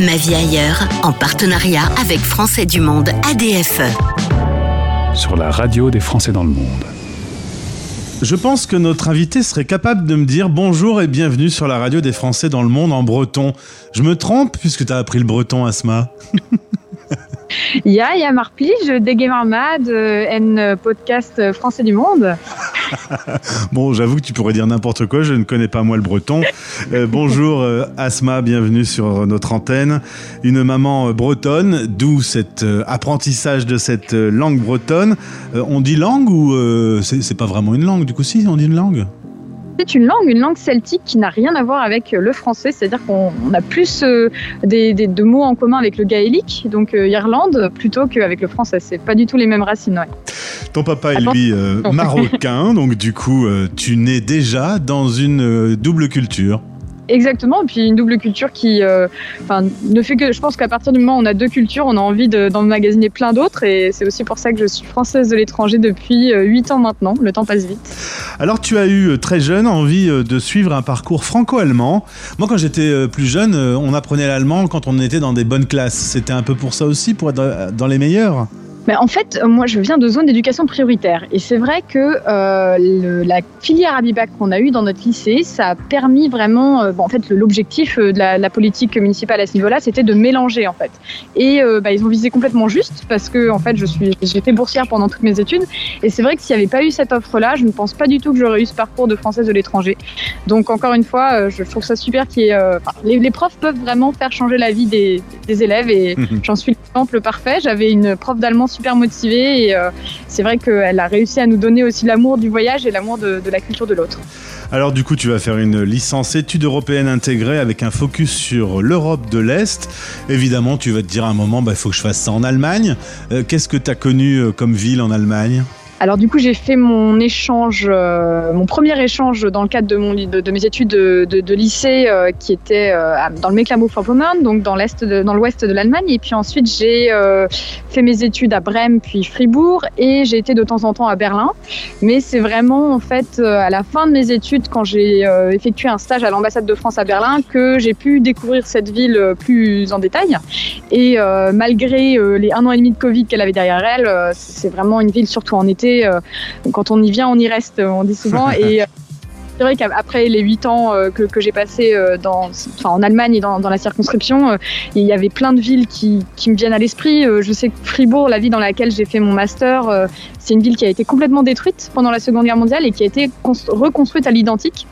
Ma vie ailleurs, en partenariat avec Français du Monde ADFE. Sur la radio des Français dans le monde. Je pense que notre invité serait capable de me dire bonjour et bienvenue sur la radio des Français dans le monde en breton. Je me trompe puisque tu as appris le breton, Asma Ja, ja, marpige, dege marmad, en podcast français du monde. bon, j'avoue que tu pourrais dire n'importe quoi, je ne connais pas moi le breton. Euh, bonjour euh, Asma, bienvenue sur notre antenne. Une maman euh, bretonne, d'où cet apprentissage de cette langue bretonne. on dit langue ou c'est pas vraiment une langue du coup si on dit une langue? C'est une langue, une langue celtique qui n'a rien à voir avec le français, c'est-à-dire qu'on a plus des, de mots en commun avec le gaélique, donc Irlande, plutôt qu'avec le français. C'est pas du tout les mêmes racines. Ton papa est lui euh, marocain, donc du coup, euh, tu nais déjà dans une euh, double culture. Exactement, et puis une double culture qui ne fait que, je pense qu'à partir du moment où on a deux cultures, on a envie d'emmagasiner plein d'autres, et c'est aussi pour ça que je suis française de l'étranger depuis 8 ans maintenant, le temps passe vite. Alors tu as eu très jeune envie de suivre un parcours franco-allemand. Moi quand j'étais plus jeune, on apprenait l'allemand quand on était dans des bonnes classes. C'était un peu pour ça aussi, pour être dans les meilleurs en fait, moi, je viens de zone d'éducation prioritaire. Et c'est vrai que euh, la filière Abibac qu'on a eue dans notre lycée, ça a permis vraiment. Euh, bon, en fait, l'objectif euh, de la, politique municipale à ce niveau-là, c'était de mélanger, en fait. Et bah, ils ont visé complètement juste parce que, en fait, je suis, j'étais boursière pendant toutes mes études. Et c'est vrai que s'il n'y avait pas eu cette offre-là, je ne pense pas du tout que j'aurais eu ce parcours de française de l'étranger. Donc, encore une fois, je trouve ça super qu'il les, les, profs peuvent vraiment faire changer la vie des, des élèves et j'en suis l'exemple parfait. J'avais une prof d'allemand super motivée et euh, c'est vrai qu'elle a réussi à nous donner aussi l'amour du voyage et l'amour de, la culture de l'autre. Alors du coup, tu vas faire une licence études européennes intégrées avec un focus sur l'Europe de l'Est. Évidemment, tu vas te dire à un moment, il bah, faut que je fasse ça en Allemagne. Euh, qu'est-ce que tu as connu euh, comme ville en Allemagne? Alors du coup, j'ai fait mon échange, euh, mon premier échange dans le cadre de, mes études de, lycée, euh, qui était euh, dans le Mecklenburg-Vorpommern, donc dans l'est, dans l'ouest de l'Allemagne. Et puis ensuite, j'ai fait mes études à Brême, puis Fribourg, et j'ai été de temps en temps à Berlin. Mais c'est vraiment en fait à la fin de mes études, quand j'ai effectué un stage à l'ambassade de France à Berlin, que j'ai pu découvrir cette ville plus en détail. Et malgré les un an et demi de Covid qu'elle avait derrière elle, c'est vraiment une ville, surtout en été euh, quand on y vient, on y reste, on dit souvent. et euh, c'est vrai qu'après les huit ans euh, que, j'ai passé dans, en Allemagne et dans, la circonscription, il y avait plein de villes qui, me viennent à l'esprit. je sais que Fribourg, la ville dans laquelle j'ai fait mon master, c'est une ville qui a été complètement détruite pendant la Seconde Guerre mondiale et qui a été reconstruite à l'identique.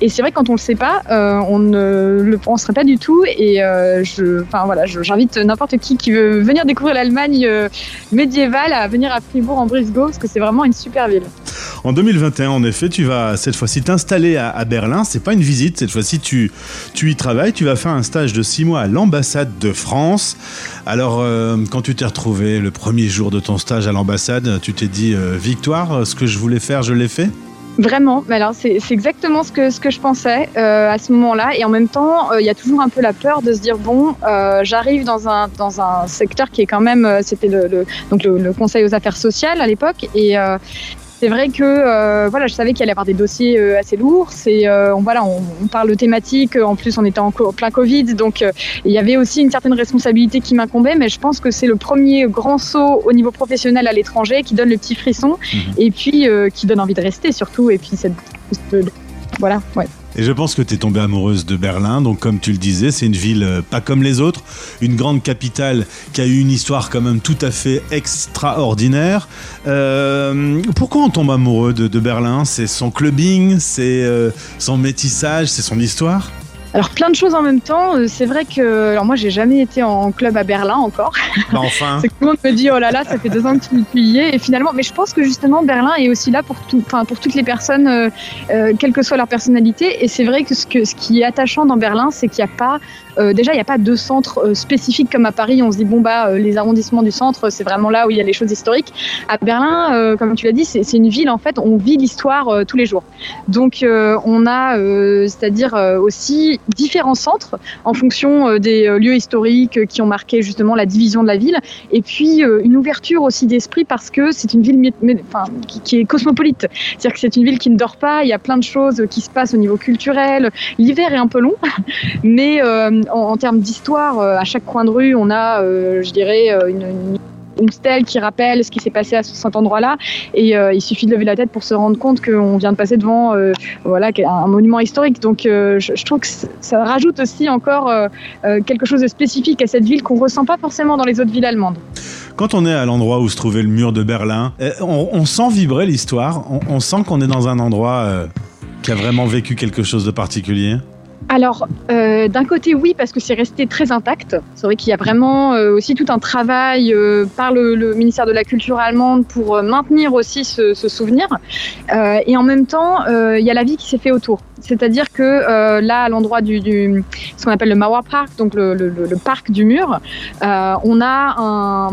Et c'est vrai que quand on le sait pas, euh, on ne le penserait pas du tout. Et euh, enfin voilà, j'invite n'importe qui qui veut venir découvrir l'Allemagne euh, médiévale à venir à Fribourg en Brisgau parce que c'est vraiment une super ville. En 2021, en effet, tu vas cette fois-ci t'installer à, Berlin. C'est pas une visite, cette fois-ci tu, tu y travailles. Tu vas faire un stage de six mois à l'ambassade de France. Alors, quand tu t'es retrouvé le premier jour de ton stage à l'ambassade, tu t'es dit euh, victoire, ce que je voulais faire, je l'ai fait? Vraiment, alors c'est exactement ce que, ce que je pensais euh, à ce moment-là. Et en même temps, euh, il y a toujours un peu la peur de se dire bon, j'arrive dans un, dans un secteur qui est quand même, c'était le, donc le, Conseil aux affaires sociales à l'époque. Et, c'est vrai que euh, voilà, je savais qu'il allait y avoir des dossiers euh, assez lourds. C'est euh, on, voilà, on, parle de thématiques. En plus, on était en plein Covid, donc il y avait aussi une certaine responsabilité qui m'incombait. Mais je pense que c'est le premier grand saut au niveau professionnel à l'étranger qui donne le petit frisson mhm. et puis qui donne envie de rester surtout. Et puis cette, voilà, ouais. Et je pense que tu es tombée amoureuse de Berlin. Donc, comme tu le disais, c'est une ville euh, pas comme les autres, une grande capitale qui a eu une histoire quand même tout à fait extraordinaire. Euh, pourquoi on tombe amoureux de, Berlin? C'est son clubbing, c'est euh, son métissage, c'est son histoire? Alors plein de choses en même temps. C'est vrai que alors moi j'ai jamais été en club à Berlin encore. Bah enfin. tout le monde me dit oh là là ça fait deux ans que tu y es et finalement mais je pense que justement Berlin est aussi là pour tout, enfin pour toutes les personnes quelle que soit leur personnalité et c'est vrai que ce, que ce qui est attachant dans Berlin c'est qu'il n'y a pas euh, déjà, il n'y a pas de centre euh, spécifique comme à Paris. On se dit, bon, bah, euh, les arrondissements du centre, c'est vraiment là où il y a les choses historiques. À Berlin, comme tu l'as dit, c'est une ville, en fait, on vit l'histoire tous les jours. Donc, on a, c'est-à-dire aussi différents centres en fonction des lieux historiques qui ont marqué justement la division de la ville, et puis une ouverture aussi d'esprit parce que c'est une ville enfin, qui, est cosmopolite. C'est-à-dire que c'est une ville qui ne dort pas, il y a plein de choses qui se passent au niveau culturel. L'hiver est un peu long, mais en, termes d'histoire, à chaque coin de rue, on a, je dirais, une, une stèle qui rappelle ce qui s'est passé à cet endroit-là. Et euh, il suffit de lever la tête pour se rendre compte qu'on vient de passer devant euh, voilà, un monument historique. Donc euh, je, trouve que ça rajoute aussi encore quelque chose de spécifique à cette ville qu'on ne ressent pas forcément dans les autres villes allemandes. Quand on est à l'endroit où se trouvait le mur de Berlin, on, sent vibrer l'histoire, on, sent qu'on est dans un endroit qui a vraiment vécu quelque chose de particulier? Alors, euh, d'un côté, oui, parce que c'est resté très intact. C'est vrai qu'il y a vraiment euh, aussi tout un travail euh, par le, ministère de la Culture allemande pour maintenir aussi ce, souvenir. et en même temps, il y a la vie qui s'est fait autour. C'est-à-dire que là, à l'endroit du, ce qu'on appelle le Mauer Park, donc le, le parc du mur, on a un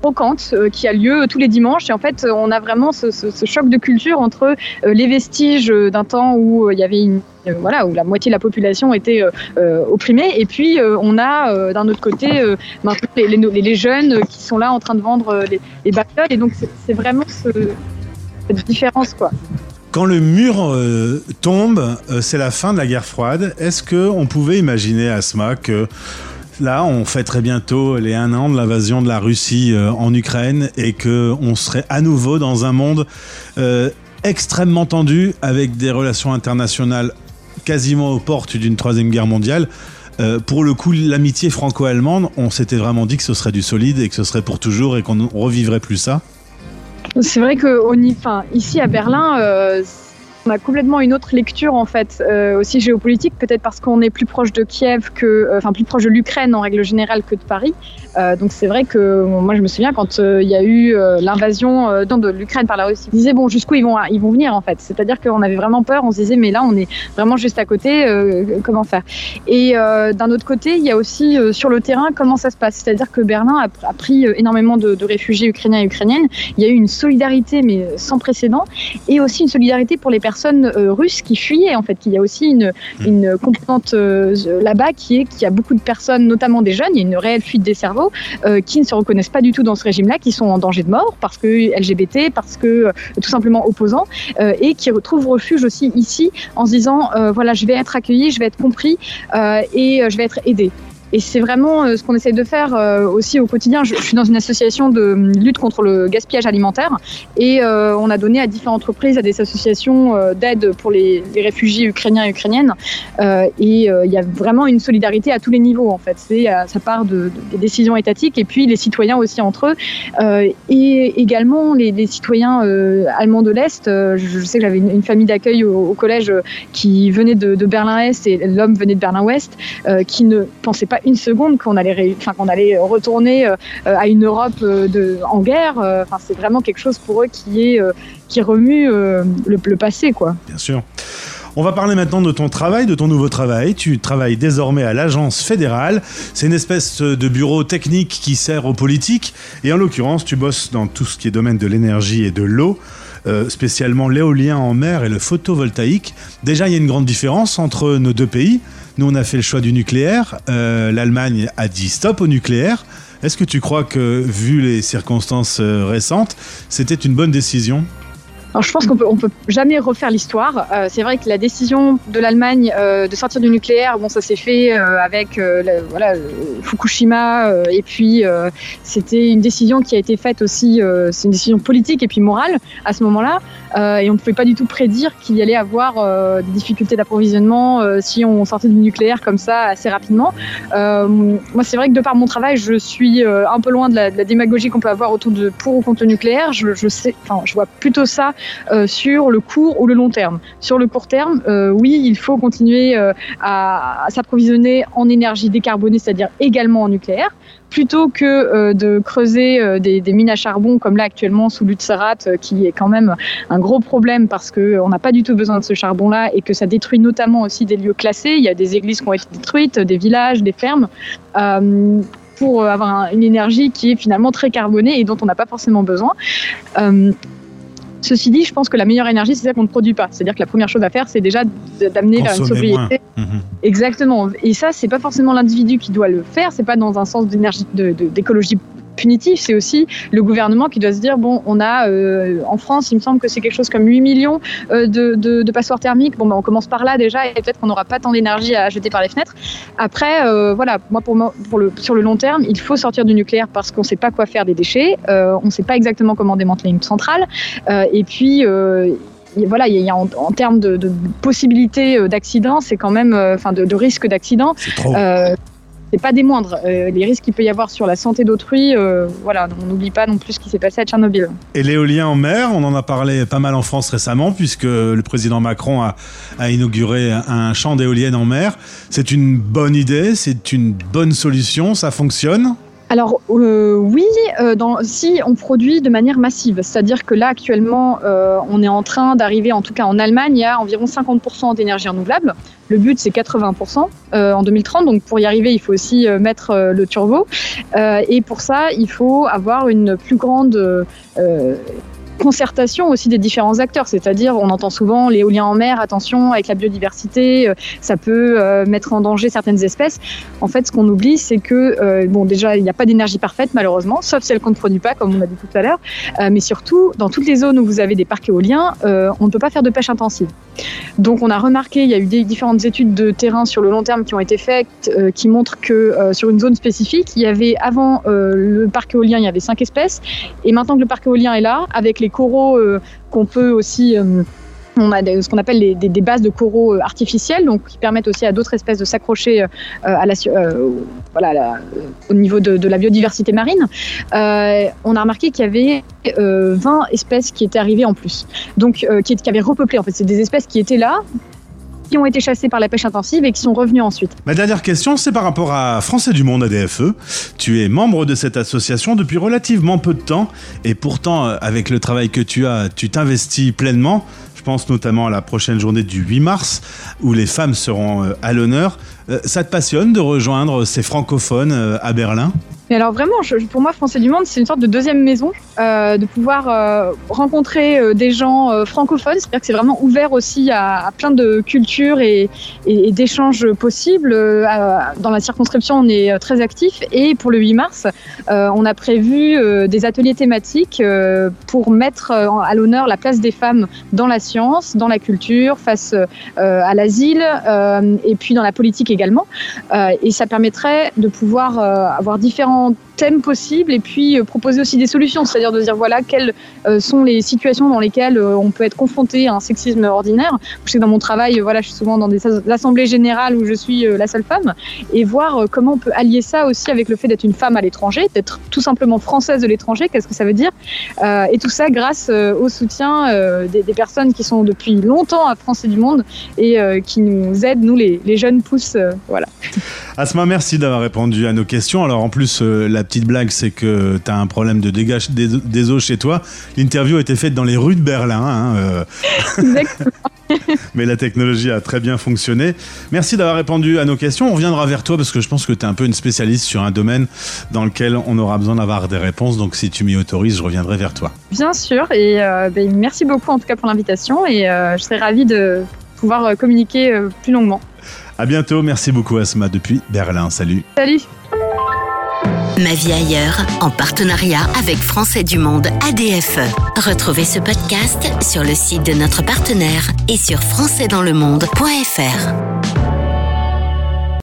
brocante euh, qui a lieu tous les dimanches. Et en fait, on a vraiment ce, choc de culture entre euh, les vestiges d'un temps où euh, il y avait voilà, où la moitié de la population était opprimée. Et puis, on a d'un autre côté les, les, jeunes qui sont là en train de vendre les, les Et donc, c'est vraiment cette différence, quoi. Quand le mur tombe, c'est la fin de la guerre froide. Est-ce qu'on pouvait imaginer, Asma, que Là, on fait très bientôt les un an de l'invasion de la Russie euh, en Ukraine et que on serait à nouveau dans un monde euh, extrêmement tendu avec des relations internationales quasiment aux portes d'une troisième guerre mondiale. Euh, pour le coup, l'amitié franco-allemande, on s'était vraiment dit que ce serait du solide et que ce serait pour toujours et qu'on ne revivrait plus ça. C'est vrai que ici à Berlin, on a complètement une autre lecture en fait, euh, aussi géopolitique, peut-être parce qu'on est plus proche de Kiev que, euh, enfin plus proche de l'Ukraine en règle générale que de Paris. Euh, donc c'est vrai que moi je me souviens quand il y a eu l'invasion de l'Ukraine par la Russie, on disait bon jusqu'où ils vont ils vont venir en fait. C'est-à-dire qu'on avait vraiment peur, on se disait mais là on est vraiment juste à côté, comment faire? Et d'un autre côté il y a aussi sur le terrain comment ça se passe? C'est-à-dire que Berlin a, pris énormément de, de, réfugiés ukrainiens et ukrainiennes. Il y a eu une solidarité mais sans précédent et aussi une solidarité pour les personnes personnes euh, russes qui fuyaient en fait. Il y a aussi une, hmm. une composante euh, là-bas qui est qu'il y a beaucoup de personnes, notamment des jeunes, il y a une réelle fuite des cerveaux euh, qui ne se reconnaissent pas du tout dans ce régime-là, qui sont en danger de mort parce que LGBT, parce que tout simplement opposants, et qui retrouvent refuge aussi ici en se disant voilà, je vais être accueilli, je vais être compris et je vais être aidé. Et c'est vraiment euh, ce qu'on essaie de faire euh, aussi au quotidien. Je, suis dans une association de lutte contre le gaspillage alimentaire et euh, on a donné à différentes entreprises, à des associations d'aide pour les, réfugiés ukrainiens et ukrainiennes. et il y a vraiment une solidarité à tous les niveaux en fait. Ça part de, des décisions étatiques et puis les citoyens aussi entre eux et également les, citoyens allemands de l'est. Je, sais que j'avais une, famille d'accueil au, collège qui venait de Berlin-Est et l'homme venait de Berlin-Ouest qui ne pensait pas une seconde qu'on allait, enfin, qu'on allait retourner euh, à une Europe euh, de, en guerre. Euh, enfin, c'est vraiment quelque chose pour eux qui, est, qui remue le, le passé. Quoi. Bien sûr. On va parler maintenant de ton travail, de ton nouveau travail. Tu travailles désormais à l'agence fédérale. C'est une espèce de bureau technique qui sert aux politiques. Et en l'occurrence, tu bosses dans tout ce qui est domaine de l'énergie et de l'eau. Spécialement l'éolien en mer et le photovoltaïque. Déjà, il y a une grande différence entre nos deux pays. Nous, on a fait le choix du nucléaire. Euh, L'Allemagne a dit stop au nucléaire. Est-ce que tu crois que, vu les circonstances euh, récentes, c'était une bonne décision? Alors, je pense qu'on peut, on peut jamais refaire l'histoire. Euh, c'est vrai que la décision de l'Allemagne euh, de sortir du nucléaire, bon, ça s'est fait euh, avec voilà, Fukushima, et puis c'était une décision qui a été faite aussi, c'est une décision politique et puis morale à ce moment-là, et on ne pouvait pas du tout prédire qu'il y allait avoir des difficultés d'approvisionnement si on sortait du nucléaire comme ça assez rapidement. moi, c'est vrai que de par mon travail, je suis un peu loin de la, de la démagogie qu'on peut avoir autour de pour ou contre le nucléaire. Je, je sais, enfin, je vois plutôt ça euh, sur le court ou le long terme. Sur le court terme, euh, oui, il faut continuer euh, à, s'approvisionner en énergie décarbonée, c'est-à-dire également en nucléaire plutôt que de creuser des, mines à charbon comme là actuellement sous l'Utserat, qui est quand même un gros problème parce qu'on n'a pas du tout besoin de ce charbon-là et que ça détruit notamment aussi des lieux classés. Il y a des églises qui ont été détruites, des villages, des fermes. pour avoir une énergie qui est finalement très carbonée et dont on n'a pas forcément besoin. Ceci dit, je pense que la meilleure énergie, c'est celle qu'on ne produit pas. C'est-à-dire que la première chose à faire, c'est déjà d'amener vers une sobriété. Mhm. Exactement. Et ça, c'est pas forcément l'individu qui doit le faire. C'est pas dans un sens d'énergie, de- de- punitive. C'est aussi le gouvernement qui doit se dire bon, on a euh, en France, il me semble que c'est quelque chose comme 8 millions euh, de, de, de passoires thermiques. Bon, ben, on commence par là déjà, et peut-être qu'on n'aura pas tant d'énergie à jeter par les fenêtres. Après, euh, voilà, moi pour, moi, pour le sur le long terme, il faut sortir du nucléaire parce qu'on ne sait pas quoi faire des déchets. Euh, on ne sait pas exactement comment démanteler une centrale. Et puis. Il- voilà, il y a en, en termes de, de possibilités d'accident, c'est quand même, enfin de, de risque d'accident, C'est trop. C'est pas des moindres. Euh, les risques qu'il peut y avoir sur la santé d'autrui, euh, voilà, on n'oublie pas non plus ce qui s'est passé à Tchernobyl. Et l'éolien en mer, on en a parlé pas mal en France récemment, puisque le président Macron a inauguré un champ d'éoliennes en mer. C'est une bonne idée, c'est une bonne solution, ça fonctionne? Alors euh, oui, euh, dans, si on produit de manière massive, c'est-à-dire que là actuellement, euh, on est en train d'arriver, en tout cas en Allemagne, a environ 50% d'énergie renouvelable. Le but c'est 80% euh, en 2030, donc pour y arriver, il faut aussi euh, mettre le turbo. Et pour ça, il faut avoir une plus grande concertation aussi des différents acteurs, c'est-à-dire on entend souvent l'éolien en mer, attention avec la biodiversité, euh, ça peut euh, mettre en danger certaines espèces. En fait, ce qu'on oublie, c'est que euh, bon, déjà il n'y a pas d'énergie parfaite malheureusement, sauf celle qu'on ne produit pas, comme on a dit tout à l'heure, mais surtout dans toutes les zones où vous avez des parcs éoliens, on ne peut pas faire de pêche intensive. Donc on a remarqué, il y a eu différentes études de terrain sur le long terme qui ont été faites, qui montrent que sur une zone spécifique, il y avait avant le parc éolien, il y avait cinq espèces, et maintenant que le parc éolien est là, avec les coraux euh, qu'on peut aussi euh, on a ce qu'on appelle des, bases de coraux euh, artificiels, donc qui permettent aussi à d'autres espèces de s'accrocher à la, voilà, au niveau de, la biodiversité marine. On a remarqué qu'il y avait euh, 20 espèces qui étaient arrivées en plus, donc qui, qui avaient repeuplé. En fait, c'est des espèces qui étaient là, qui ont été chassées par la pêche intensive et qui sont revenues ensuite. Ma dernière question, c'est par rapport à Français du Monde ADFE. Tu es membre de cette association depuis relativement peu de temps et pourtant, euh, avec le travail que tu as, tu t'investis pleinement. Je pense notamment à la prochaine journée du 8 mars où les femmes seront euh, à l'honneur. Euh, Ça te passionne de rejoindre ces francophones à Berlin? Mais alors vraiment, je- pour moi, Français du Monde, c'est une sorte de deuxième maison, euh, de pouvoir euh, rencontrer euh, des gens euh, francophones. C'est-à-dire que c'est vraiment ouvert aussi à, à plein de cultures et, et- et d'échanges possibles. Euh, dans la circonscription, on est euh, très actif. Et pour le 8 mars, on a prévu des ateliers thématiques pour mettre à l'honneur la place des femmes dans la science, dans la culture, face à l'asile et puis dans la politique également. Et ça permettrait de pouvoir avoir différents thèmes possibles et puis euh, proposer aussi des solutions, c'est-à-dire de dire voilà quelles euh, sont les situations dans lesquelles euh, on peut être confronté à un sexisme ordinaire. Je sais que dans mon travail, voilà, je suis souvent dans des as- assemblées générales où je suis la seule femme et voir comment on peut allier ça aussi avec le fait d'être une femme à l'étranger, d'être tout simplement française de l'étranger, qu'est-ce que ça veut dire? Et tout ça grâce au soutien des, personnes qui sont depuis longtemps à Français du Monde et qui nous aident, nous les, jeunes pousses, voilà. Asma, merci d'avoir répondu à nos questions. Alors en plus, euh, la petite blague, c'est que tu as un problème de dégage des, des eaux chez toi. L'interview a été faite dans les rues de Berlin, hein, euh, Exactement. mais la technologie a très bien fonctionné. Merci d'avoir répondu à nos questions. On reviendra vers toi parce que je pense que tu es un peu une spécialiste sur un domaine dans lequel on aura besoin d'avoir des réponses. Donc si tu m'y autorises, je reviendrai vers toi. Bien sûr, et euh, ben, merci beaucoup en tout cas pour l'invitation et euh, je serais ravie de pouvoir communiquer plus longuement. À bientôt. Merci beaucoup, Asma, depuis Berlin. Salut. Salut Ma vie ailleurs, en partenariat avec Français du Monde ADFE. Retrouvez ce podcast sur le site de notre partenaire et sur françaisdanslemonde.fr.